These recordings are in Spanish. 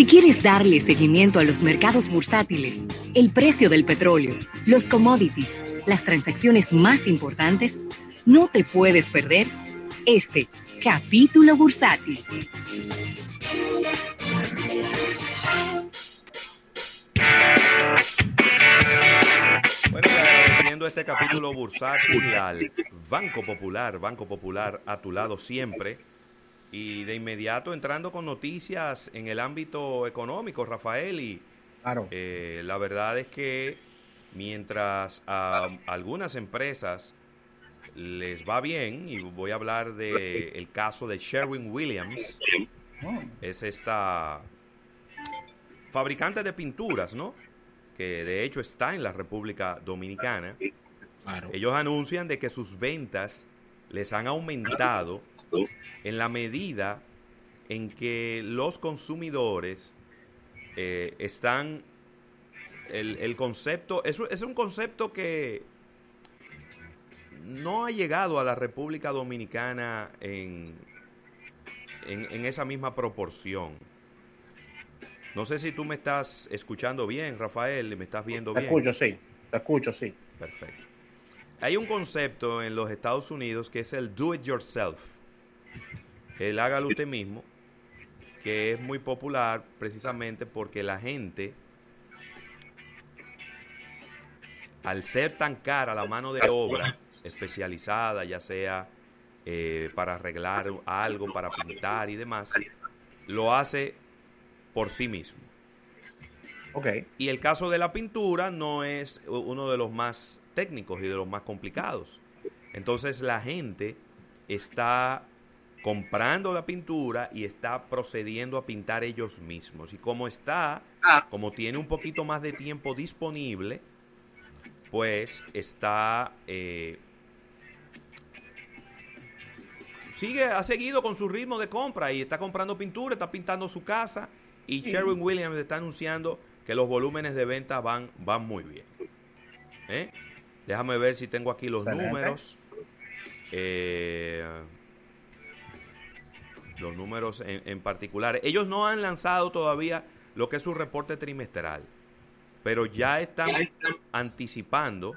Si quieres darle seguimiento a los mercados bursátiles, el precio del petróleo, los commodities, las transacciones más importantes, no te puedes perder este capítulo bursátil. Bueno, agradeciendo este capítulo bursátil Banco Popular, Banco Popular a tu lado siempre. Y de inmediato entrando con noticias en el ámbito económico, Rafael, y Claro. eh, la verdad es que mientras a algunas empresas les va bien, y voy a hablar del el caso de Sherwin Williams, es esta fabricante de pinturas, ¿no? Que de hecho está en la República Dominicana. Claro. Ellos anuncian de que sus ventas les han aumentado en la medida en que los consumidores eh, están... El, el concepto, es, es un concepto que no ha llegado a la República Dominicana en, en, en esa misma proporción. No sé si tú me estás escuchando bien, Rafael, me estás viendo Te bien. escucho, sí. Te escucho, sí. Perfecto. Hay un concepto en los Estados Unidos que es el do it yourself. El hágalo usted mismo, que es muy popular precisamente porque la gente, al ser tan cara la mano de obra especializada, ya sea eh, para arreglar algo, para pintar y demás, lo hace por sí mismo. Ok. Y el caso de la pintura no es uno de los más técnicos y de los más complicados. Entonces la gente está comprando la pintura y está procediendo a pintar ellos mismos. Y como está, como tiene un poquito más de tiempo disponible, pues está... eh, sigue, ha seguido con su ritmo de compra y está comprando pintura, está pintando su casa y Sherwin Williams está anunciando que los volúmenes de venta van, van muy bien. ¿Eh? Déjame ver si tengo aquí los números. Eh, los números en, en particular. Ellos no han lanzado todavía lo que es su reporte trimestral, pero ya están anticipando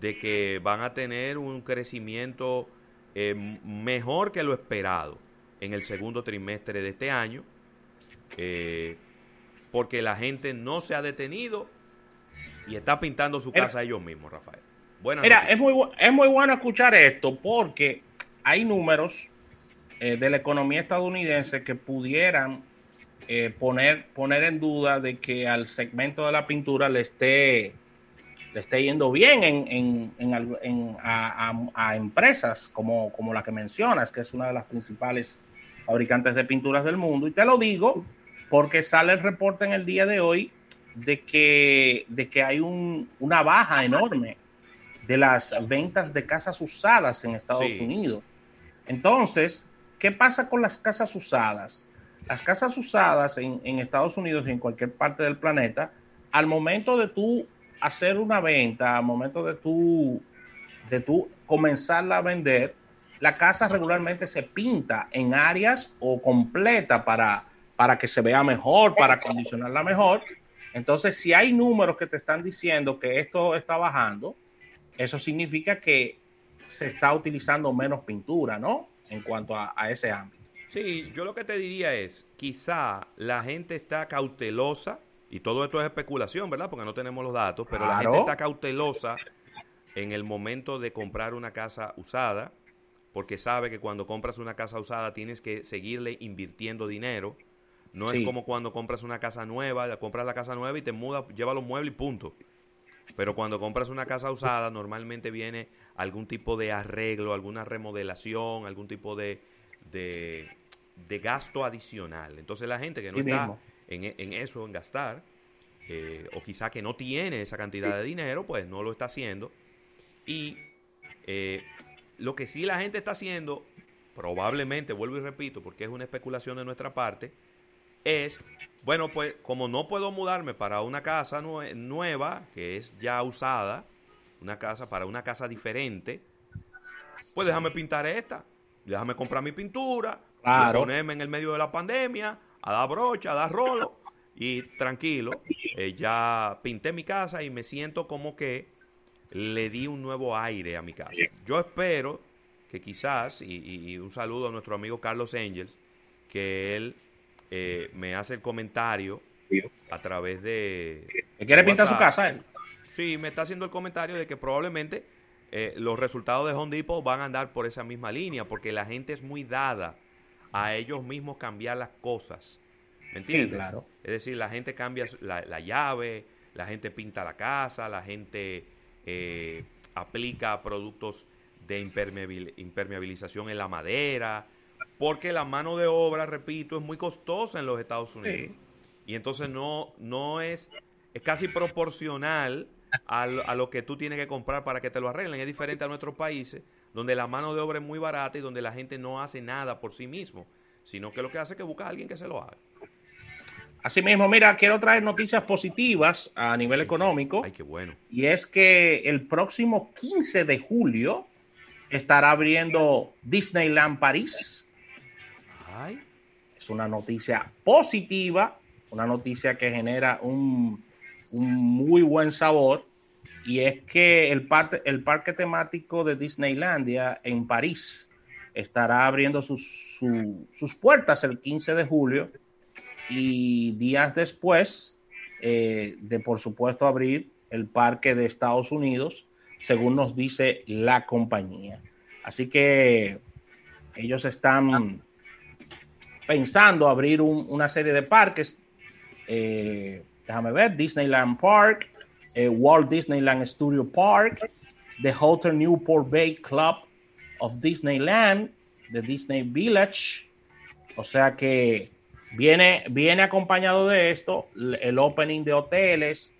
de que van a tener un crecimiento eh, mejor que lo esperado en el segundo trimestre de este año, eh, porque la gente no se ha detenido y está pintando su casa ellos mismos, Rafael. Buenas Mira, noticias. es muy, es muy bueno escuchar esto porque hay números eh, de la economía estadounidense que pudieran eh, poner, poner en duda de que al segmento de la pintura le esté, le esté yendo bien en, en- en a, a- a empresas como, como la que mencionas, que es una de las principales fabricantes de pinturas del mundo. Y te lo digo porque sale el reporte en el día de hoy de que, de que hay un- una baja enorme de las ventas de casas usadas en Estados Sí. Unidos. Entonces, ¿qué pasa con las casas usadas? Las casas usadas en, en Estados Unidos y en cualquier parte del planeta, al momento de tú hacer una venta, al momento de tú, de tú comenzarla a vender, la casa regularmente se pinta en áreas o completa para, para que se vea mejor, para acondicionarla mejor. Entonces, si hay números que te están diciendo que esto está bajando, eso significa que se está utilizando menos pintura, ¿no? En cuanto a, a ese ámbito. Sí, yo lo que te diría es, quizá la gente está cautelosa, y todo esto es especulación, ¿verdad? Porque no tenemos los datos, pero la gente está cautelosa en el momento de comprar una casa usada, porque sabe que cuando compras una casa usada tienes que seguirle invirtiendo dinero. No es como cuando compras una casa nueva, compras la casa nueva y te mudas, lleva los muebles y punto. Pero cuando compras una casa usada, normalmente viene algún tipo de arreglo, alguna remodelación, algún tipo de, de, de gasto adicional. Entonces la gente que no Sí está en, en eso, en gastar, eh, o quizá que no tiene esa cantidad de dinero, pues no lo está haciendo. Y eh, lo que sí la gente está haciendo, probablemente, vuelvo y repito, porque es una especulación de nuestra parte, es, bueno, pues como no puedo mudarme para una casa nue- nueva, que es ya usada, una casa para una casa diferente, pues déjame pintar esta, déjame comprar mi pintura, Claro. ponerme en el medio de la pandemia, a dar brocha, a dar rolo, Y tranquilo, eh, ya pinté mi casa y me siento como que le di un nuevo aire a mi casa. Yo espero que quizás, y, un saludo a nuestro amigo Carlos Angels, que él eh, me hace el comentario a través de... ¿Que quiere pintar su casa él? Sí, me está haciendo el comentario de que probablemente eh, los resultados de Home Depot van a andar por esa misma línea, porque la gente es muy dada a ellos mismos cambiar las cosas. ¿Me entiendes? claro. Es decir, la gente cambia la, llave, la gente pinta la casa, la gente eh, aplica productos de impermeabilización en la madera, porque la mano de obra, repito, es muy costosa en los Estados Unidos. Y entonces no, no es, es casi proporcional a, a, lo que tú tienes que comprar para que te lo arreglen. Es diferente a nuestros países, donde la mano de obra es muy barata y donde la gente no hace nada por sí mismo, sino que lo que hace es que busca a alguien que se lo haga. Asimismo, mira, quiero traer noticias positivas a nivel económico. Ay, qué bueno. Y es que el próximo 15 de julio estará abriendo Disneyland París. Es una noticia positiva, una noticia que genera un, muy buen sabor. Y es que el, el parque temático de Disneylandia en París estará abriendo sus, sus puertas el 15 de julio y días después eh, de, por supuesto, abrir el parque de Estados Unidos, según nos dice la compañía. Así que ellos están pensando abrir una serie de parques. Eh, déjame ver, Disneyland Park, eh, Walt Disneyland Studio Park, The Hotel Newport Bay Club of Disneyland, The Disney Village. O sea que viene, viene acompañado de esto el opening de hoteles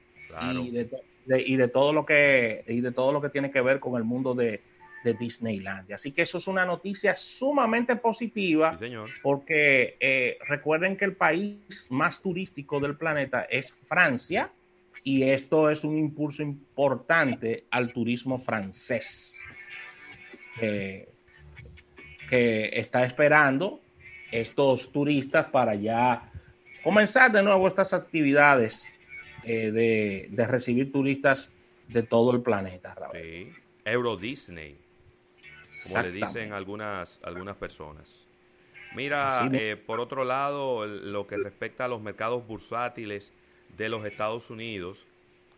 y, de, todo lo que y de todo lo que tiene que ver con el mundo de, de Disneylandia. Así que eso es una noticia sumamente positiva, porque eh, recuerden que el país más turístico del planeta es Francia y esto es un impulso importante al turismo francés, que está esperando estos turistas para ya comenzar de nuevo estas actividades eh, de, recibir turistas de todo el planeta. Sí. Euro Disney como le dicen algunas, algunas personas. Mira, eh, por otro lado, lo que respecta a los mercados bursátiles de los Estados Unidos,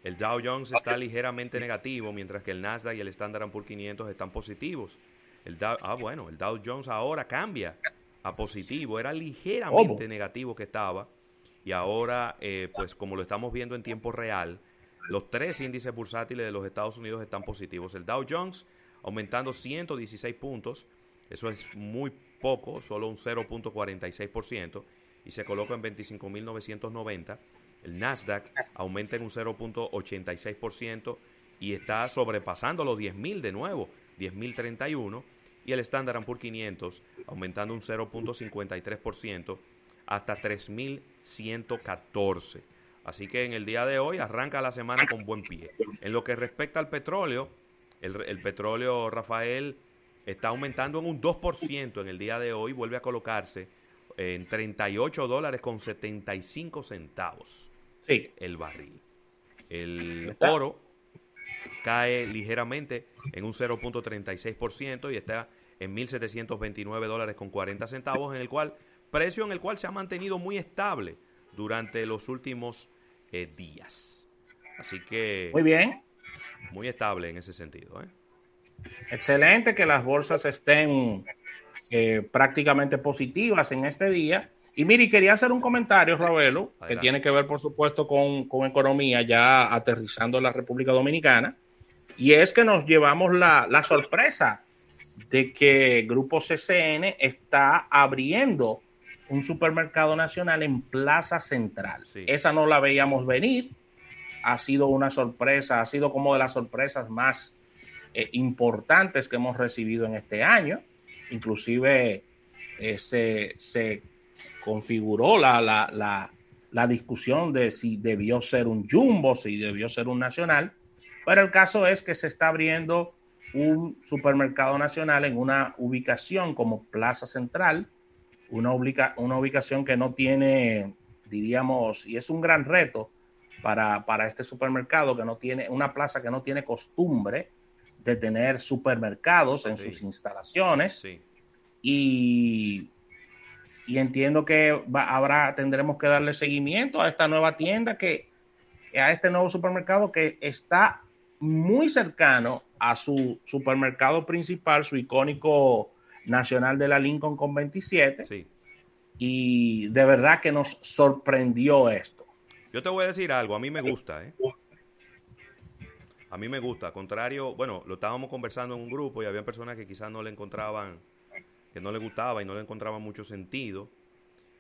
el Dow Jones está ligeramente negativo, mientras que el Nasdaq y el Standard Poor's 500 están positivos. El ah, bueno, el Dow Jones ahora cambia a positivo, era ligeramente negativo que estaba, y ahora, eh, pues como lo estamos viendo en tiempo real, los tres índices bursátiles de los Estados Unidos están positivos. El Dow Jones aumentando 116 puntos. Eso es muy poco, solo un 0.46%, y se coloca en 25.990. El Nasdaq aumenta en un 0.86% y está sobrepasando los 10.000 de nuevo, 10.031. Y el Standard Poor's 500 aumentando un 0.53% hasta 3.114. Así que en el día de hoy arranca la semana con buen pie. En lo que respecta al petróleo, el, petróleo, Rafael, está aumentando en un 2% en el día de hoy, vuelve a colocarse en 38 dólares con 75 centavos el barril. El oro cae ligeramente en un 0.36% y está en 1.729 dólares con 40 centavos, en el cual, precio en el cual se ha mantenido muy estable durante los últimos eh, días. Así que... Muy bien muy estable en ese sentido. ¿eh? Excelente que las bolsas estén eh, prácticamente positivas en este día. Y mire, quería hacer un comentario, Ravelo, que tiene que ver, por supuesto, con, economía, ya aterrizando en la República Dominicana. Y es que nos llevamos la, sorpresa de que Grupo CCN está abriendo un supermercado nacional en Plaza Central. Esa no la veíamos venir ha sido una sorpresa, ha sido como de las sorpresas más eh, importantes que hemos recibido en este año. Inclusive eh, se, configuró la, la, la, discusión de si debió ser un jumbo, si debió ser un nacional, pero el caso es que se está abriendo un supermercado nacional en una ubicación como Plaza Central, una, una ubicación que no tiene diríamos, y es un gran reto para, para este supermercado que no tiene, una plaza que no tiene costumbre de tener supermercados en sus instalaciones. Y, y, entiendo que habrá, tendremos que darle seguimiento a esta nueva tienda que, a este nuevo supermercado que está muy cercano a su supermercado principal, su icónico nacional de la Lincoln con 27. Y de verdad que nos sorprendió esto. Yo te voy a decir algo, a mí me gusta, ¿eh? A mí me gusta, contrario, bueno, lo estábamos conversando en un grupo y había personas que quizás no le encontraban, que no le gustaba y no le encontraban mucho sentido.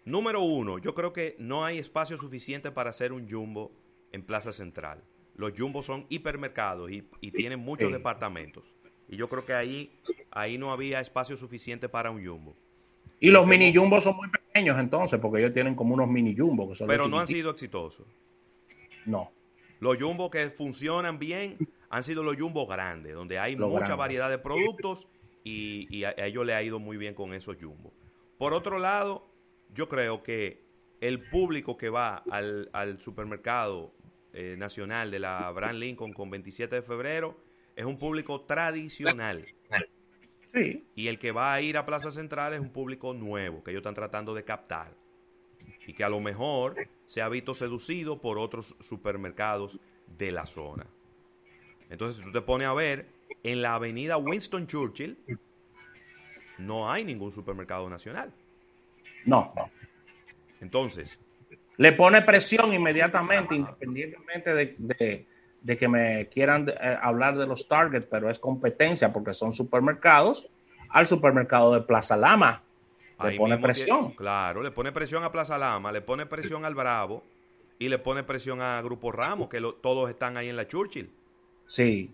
Número uno, yo creo que no hay espacio suficiente para hacer un jumbo en Plaza Central. Los jumbos son hipermercados y, tienen muchos departamentos. Y yo creo que ahí, ahí no había espacio suficiente para un jumbo. Y los mini jumbos son muy pequeños entonces, porque ellos tienen como unos mini jumbos. pero no han sido exitosos. No. Los jumbos que funcionan bien han sido los jumbos grandes, donde hay mucha variedad de productos y, a, ellos le ha ido muy bien con esos jumbos. Por otro lado, yo creo que el público que va al, supermercado eh, nacional de la Brand Lincoln con 27 de febrero es un público tradicional. Sí. Y el que va a ir a Plaza Central es un público nuevo que ellos están tratando de captar y que a lo mejor se ha visto seducido por otros supermercados de la zona. Entonces, si tú te pones a ver, en la avenida Winston Churchill no hay ningún supermercado nacional. No. Entonces. Le pone presión inmediatamente, independientemente de, que me quieran eh, hablar de los Target, pero es competencia porque son supermercados, al supermercado de Plaza Lama, le pone presión. claro, le pone presión a Plaza Lama, le pone presión al Bravo y le pone presión a Grupo Ramos, que todos están ahí en la Churchill. Sí.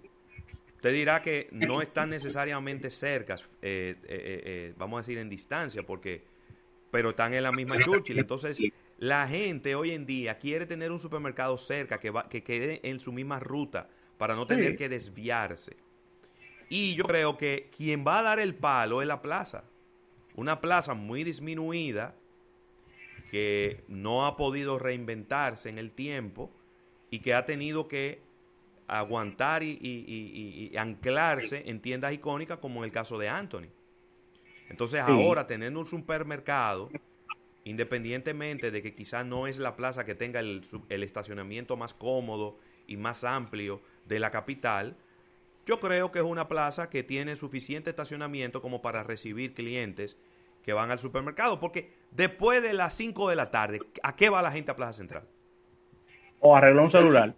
Usted dirá que no están necesariamente cerca, eh, eh, eh, vamos a decir en distancia, porque, pero están en la misma Churchill. Entonces, la gente hoy en día quiere tener un supermercado cerca que, va, que quede en su misma ruta para no tener que desviarse. Y yo creo que quien va a dar el palo es la plaza una plaza muy disminuida que no ha podido reinventarse en el tiempo y que ha tenido que aguantar y, anclarse en tiendas icónicas como en el caso de Anthony. Entonces ahora teniendo un supermercado, independientemente de que quizás no es la plaza que tenga el, el estacionamiento más cómodo y más amplio de la capital, yo creo que es una plaza que tiene suficiente estacionamiento como para recibir clientes que van al supermercado. Porque después de las 5 de la tarde, ¿a qué va la gente a Plaza Central? O arreglar un celular.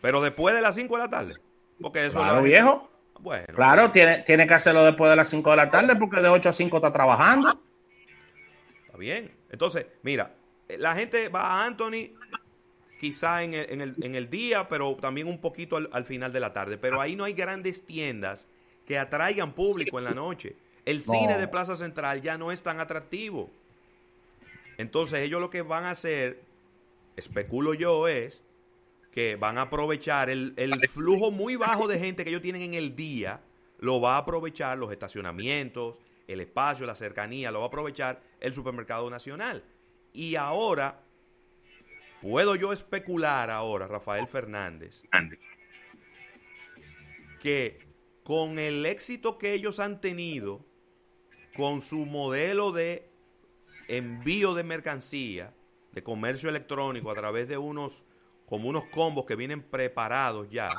Pero después de las 5 de la tarde. Porque eso claro, viejo. Bueno. Claro, tiene, tiene que hacerlo después de las 5 de la tarde porque de 8 a 5 está trabajando. Está bien. Entonces, mira, la gente va a Anthony quizá en el, en el, en el día, pero también un poquito al, final de la tarde. Pero ahí no hay grandes tiendas que atraigan público en la noche. El cine de Plaza Central ya no es tan atractivo. Entonces ellos lo que van a hacer, especulo yo, es que van a aprovechar el, el flujo muy bajo de gente que ellos tienen en el día, lo va a aprovechar los estacionamientos, el espacio, la cercanía, lo va a aprovechar el supermercado nacional. Y ahora, puedo yo especular ahora, Rafael Fernández, que con el éxito que ellos han tenido con su modelo de envío de mercancía, de comercio electrónico a través de unos, como unos combos que vienen preparados ya,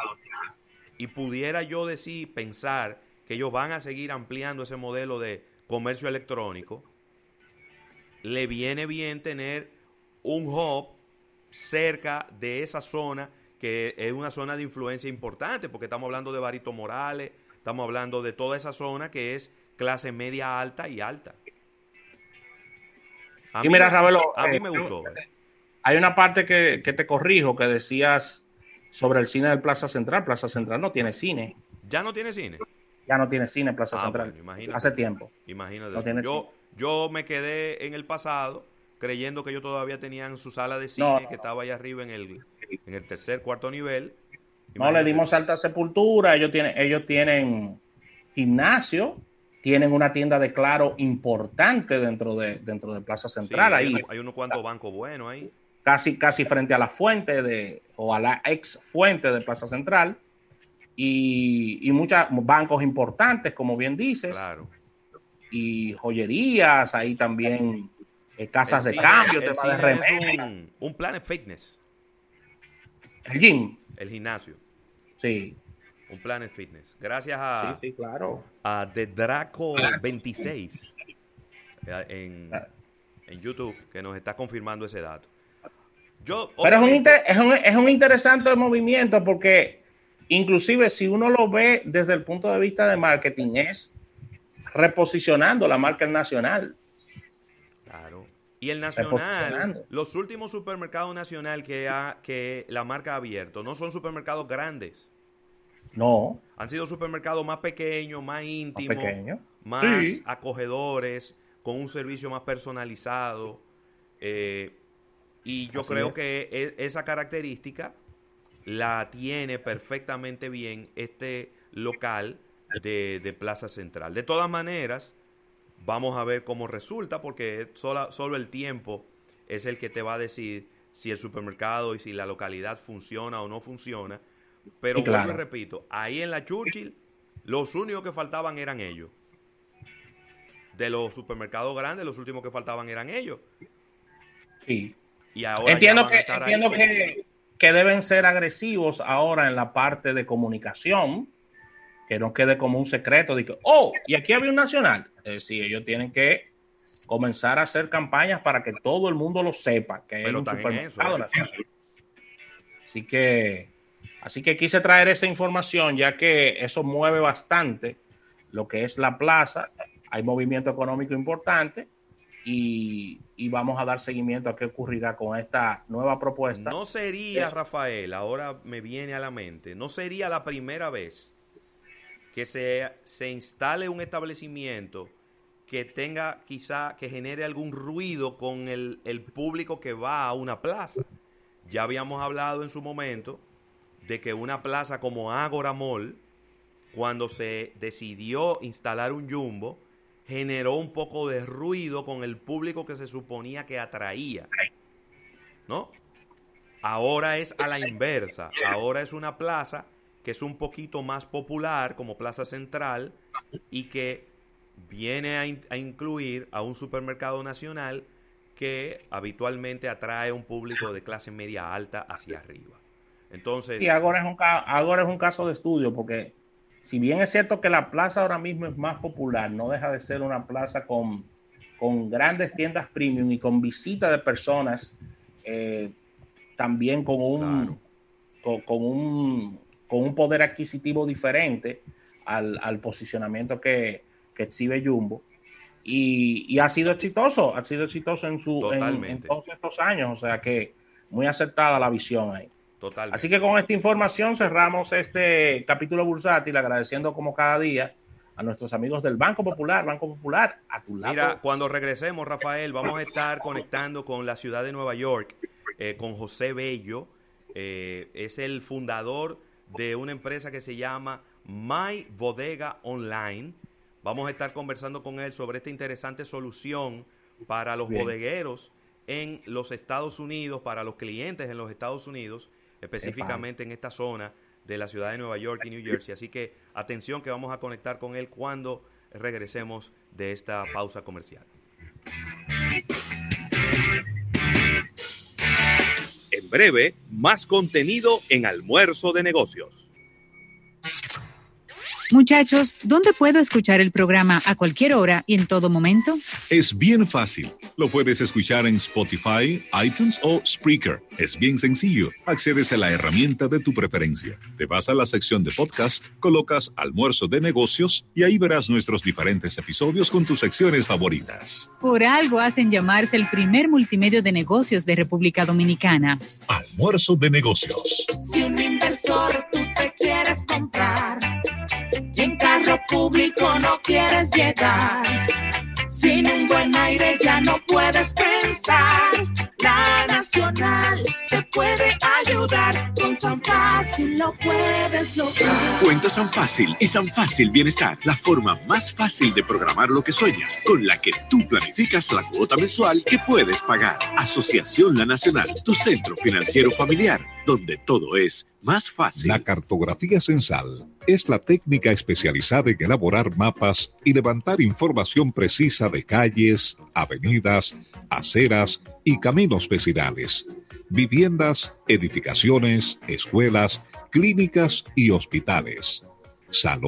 y pudiera yo decir, pensar que ellos van a seguir ampliando ese modelo de comercio electrónico, le viene bien tener un hub cerca de esa zona que es una zona de influencia importante, porque estamos hablando de Barito Morales, estamos hablando de toda esa zona que es clase media alta y alta. A y mira, Ravelo, a mí me eh, gustó. Hay una parte que, te corrijo, que decías sobre el cine del Plaza Central. Plaza Central no tiene cine. ¿Ya no tiene cine? Ya no tiene cine Plaza ah, Central. Hace tiempo. Imagínate. yo, yo me quedé en el pasado creyendo que ellos todavía tenían su sala de cine que estaba allá arriba en el, en el tercer, cuarto nivel. No, le dimos alta sepultura. Ellos tienen, ellos tienen gimnasio tienen una tienda de Claro importante dentro de, dentro de Plaza Central. ahí. Hay, unos cuantos bancos buenos ahí. casi, casi frente a la fuente de, o a la ex fuente de Plaza Central. Y, y muchos bancos importantes, como bien dices. Claro. Y joyerías, ahí también eh, casas El de cine- cambio, el temas de cine es remedio. un, un Planet Fitness, El gym, el gimnasio. sí. Un Planet Fitness. Gracias a, Sí, sí, claro. a The Draco 26 eh, en, en YouTube que nos está confirmando ese dato. Yo, Pero es un, inter- es, un, es un interesante movimiento porque inclusive si uno lo ve desde el punto de vista de marketing es reposicionando la marca nacional. Claro. Y el Nacional, los últimos supermercados nacional que, ha, que la marca ha abierto no son supermercados grandes. No, Han sido supermercados más pequeños, más íntimos, pequeño. más Sí. acogedores, con un servicio más personalizado. eh, y yo Así creo es. que e- esa característica la tiene perfectamente bien este local de, de Plaza Central. De todas maneras, vamos a ver cómo resulta, porque sola- solo el tiempo es el que te va a decir si el supermercado y si la localidad funciona o no funciona. Pero claro. vuelvo y repito, ahí en la Churchill, los únicos que faltaban eran ellos. De los supermercados grandes, los últimos que faltaban eran ellos. sí. Y ahora Entiendo van a que, ahí. entiendo que, que deben ser agresivos ahora en la parte de comunicación, que no quede como un secreto de que, oh, y aquí había un nacional. Es decir, ellos tienen que comenzar a hacer campañas para que todo el mundo lo sepa, que Pero un supermercado eso, ¿eh? Así que, así que quise traer esa información, ya que eso mueve bastante lo que es la plaza. Hay movimiento económico importante y, y vamos a dar seguimiento a qué ocurrirá con esta nueva propuesta. No sería, Rafael, ahora me viene a la mente, no sería la primera vez que se, se instale un establecimiento que tenga quizá, que genere algún ruido con el, el público que va a una plaza. Ya habíamos hablado en su momento de que una plaza como Agora Mall, cuando se decidió instalar un jumbo, generó un poco de ruido con el público que se suponía que atraía. ¿No? Ahora es a la inversa. Ahora es una plaza que es un poquito más popular como Plaza Central y que viene a, in- a incluir a un supermercado nacional que habitualmente atrae un público de clase media alta hacia arriba. Entonces, Y ahora es, un, ahora es un caso de estudio, porque si bien es cierto que la plaza ahora mismo es más popular, no deja de ser una plaza con, con grandes tiendas premium y con visita de personas, eh, también con un, Claro. con, con un, con un poder adquisitivo diferente al, al posicionamiento que, que exhibe Jumbo. Y, y ha sido exitoso, ha sido exitoso en, su, en, en todos estos años, o sea que muy acertada la visión ahí. Totalmente. Así que con esta información cerramos este capítulo bursátil, agradeciendo como cada día a nuestros amigos del Banco Popular, Banco Popular, a tu lado. Mira, cuando regresemos, Rafael, vamos a estar conectando con la ciudad de Nueva York, eh, con José Bello. Eh, es el fundador de una empresa que se llama My Bodega Online. Vamos a estar conversando con él sobre esta interesante solución para los Bien. bodegueros en los Estados Unidos, para los clientes en los Estados Unidos, específicamente en esta zona de la ciudad de Nueva York y New Jersey. Así que atención que vamos a conectar con él cuando regresemos de esta pausa comercial. En breve, más contenido en Almuerzo de Negocios. Muchachos, ¿dónde puedo escuchar el programa a cualquier hora y en todo momento? Es bien fácil. Lo puedes escuchar en Spotify, iTunes o Spreaker. Es bien sencillo. Accedes a la herramienta de tu preferencia. Te vas a la sección de podcast, colocas almuerzo de negocios y ahí verás nuestros diferentes episodios con tus secciones favoritas. Por algo hacen llamarse el primer multimedio de negocios de República Dominicana. Almuerzo de negocios. Si un inversor tú te quieres comprar y en carro público no quieres llegar, sin un buen aire ya no puedes pensar. La Nacional te puede ayudar con San Fácil lo puedes lograr. Cuenta San Fácil y San Fácil Bienestar, la forma más fácil de programar lo que sueñas, con la que tú planificas la cuota mensual que puedes pagar. Asociación La Nacional, tu centro financiero familiar, donde todo es La cartografía censal es la técnica especializada en elaborar mapas y levantar información precisa de calles, avenidas, aceras y caminos vecinales, viviendas, edificaciones, escuelas, clínicas y hospitales, salones